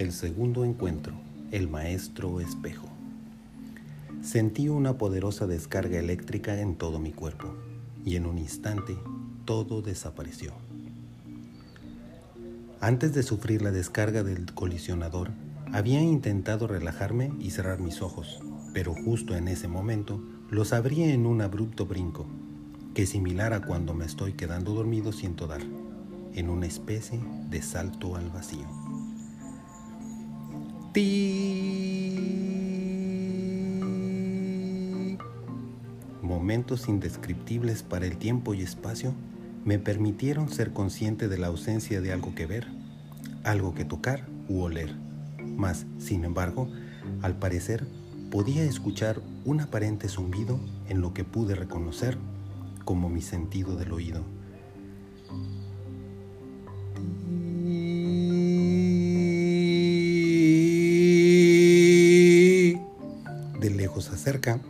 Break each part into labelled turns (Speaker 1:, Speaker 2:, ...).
Speaker 1: El segundo encuentro, el maestro espejo. Sentí una poderosa descarga eléctrica en todo mi cuerpo y en un instante todo desapareció. Antes de sufrir la descarga del colisionador, había intentado relajarme y cerrar mis ojos, pero justo en ese momento los abrí en un abrupto brinco, que similar a cuando me estoy quedando dormido siento dar, en una especie de salto al vacío. Momentos indescriptibles para el tiempo y espacio me permitieron ser consciente de la ausencia de algo que ver, algo que tocar u oler. Mas, sin embargo, al parecer, podía escuchar un aparente zumbido en lo que pude reconocer como mi sentido del oído. De lejos a cerca,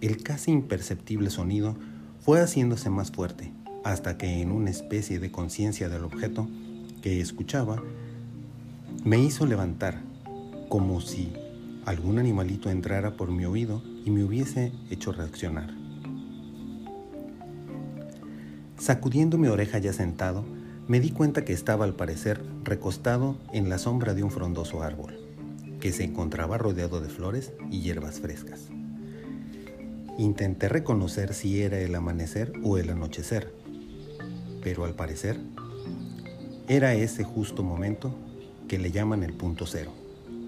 Speaker 1: el casi imperceptible sonido fue haciéndose más fuerte, hasta que en una especie de conciencia del objeto que escuchaba, me hizo levantar, como si algún animalito entrara por mi oído y me hubiese hecho reaccionar. Sacudiendo mi oreja ya sentado, me di cuenta que estaba al parecer recostado en la sombra de un frondoso árbol, que se encontraba rodeado de flores y hierbas frescas. Intenté reconocer si era el amanecer o el anochecer, pero al parecer era ese justo momento que le llaman el punto cero.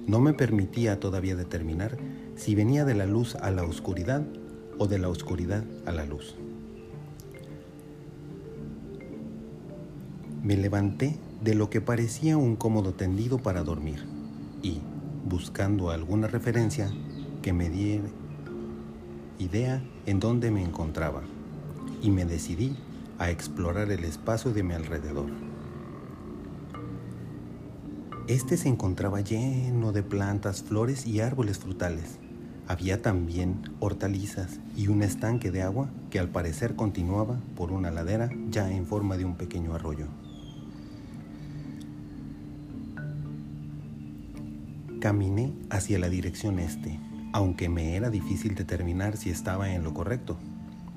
Speaker 1: No me permitía todavía determinar si venía de la luz a la oscuridad o de la oscuridad a la luz. Me levanté de lo que parecía un cómodo tendido para dormir y, buscando alguna referencia que me diera idea en dónde me encontraba, y me decidí a explorar el espacio de mi alrededor. Este se encontraba lleno de plantas, flores y árboles frutales. Había también hortalizas y un estanque de agua que al parecer continuaba por una ladera ya en forma de un pequeño arroyo. Caminé hacia la dirección este, aunque me era difícil determinar si estaba en lo correcto.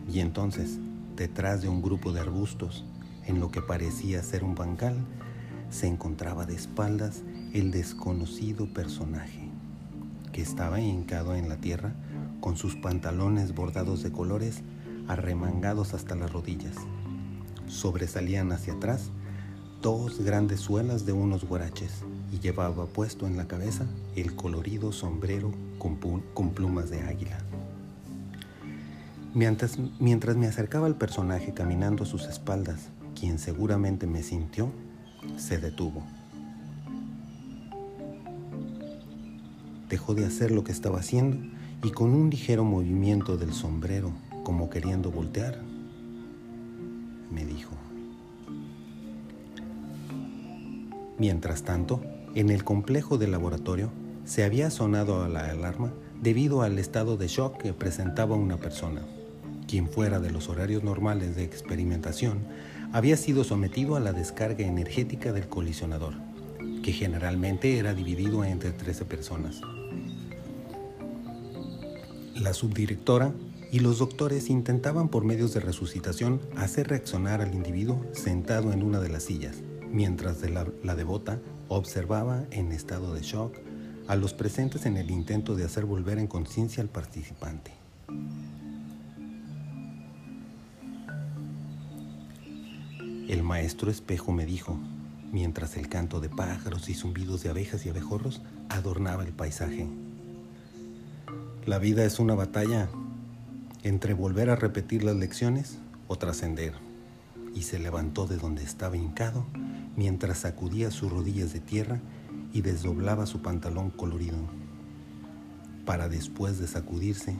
Speaker 1: Y entonces, detrás de un grupo de arbustos, en lo que parecía ser un bancal, se encontraba de espaldas el desconocido personaje, que estaba hincado en la tierra con sus pantalones bordados de colores arremangados hasta las rodillas. Sobresalían hacia atrás dos grandes suelas de unos guaraches y llevaba puesto en la cabeza el colorido sombrero con, plumas de águila. Mientras, mientras me acercaba al personaje caminando a sus espaldas, quien seguramente me sintió, se detuvo. Dejó de hacer lo que estaba haciendo y con un ligero movimiento del sombrero, como queriendo voltear, me dijo. Mientras tanto, en el complejo del laboratorio se había sonado a la alarma debido al estado de shock que presentaba una persona, quien fuera de los horarios normales de experimentación había sido sometido a la descarga energética del colisionador, que generalmente era dividido entre 13 personas. La subdirectora y los doctores intentaban por medios de resucitación hacer reaccionar al individuo sentado en una de las sillas, mientras la, devota observaba en estado de shock a los presentes en el intento de hacer volver en conciencia al participante. El maestro espejo me dijo, mientras el canto de pájaros y zumbidos de abejas y abejorros adornaba el paisaje. La vida es una batalla entre volver a repetir las lecciones o trascender. Y se levantó de donde estaba hincado mientras sacudía sus rodillas de tierra y desdoblaba su pantalón colorido, para después de sacudirse,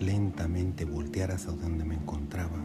Speaker 1: lentamente voltear hacia donde me encontraba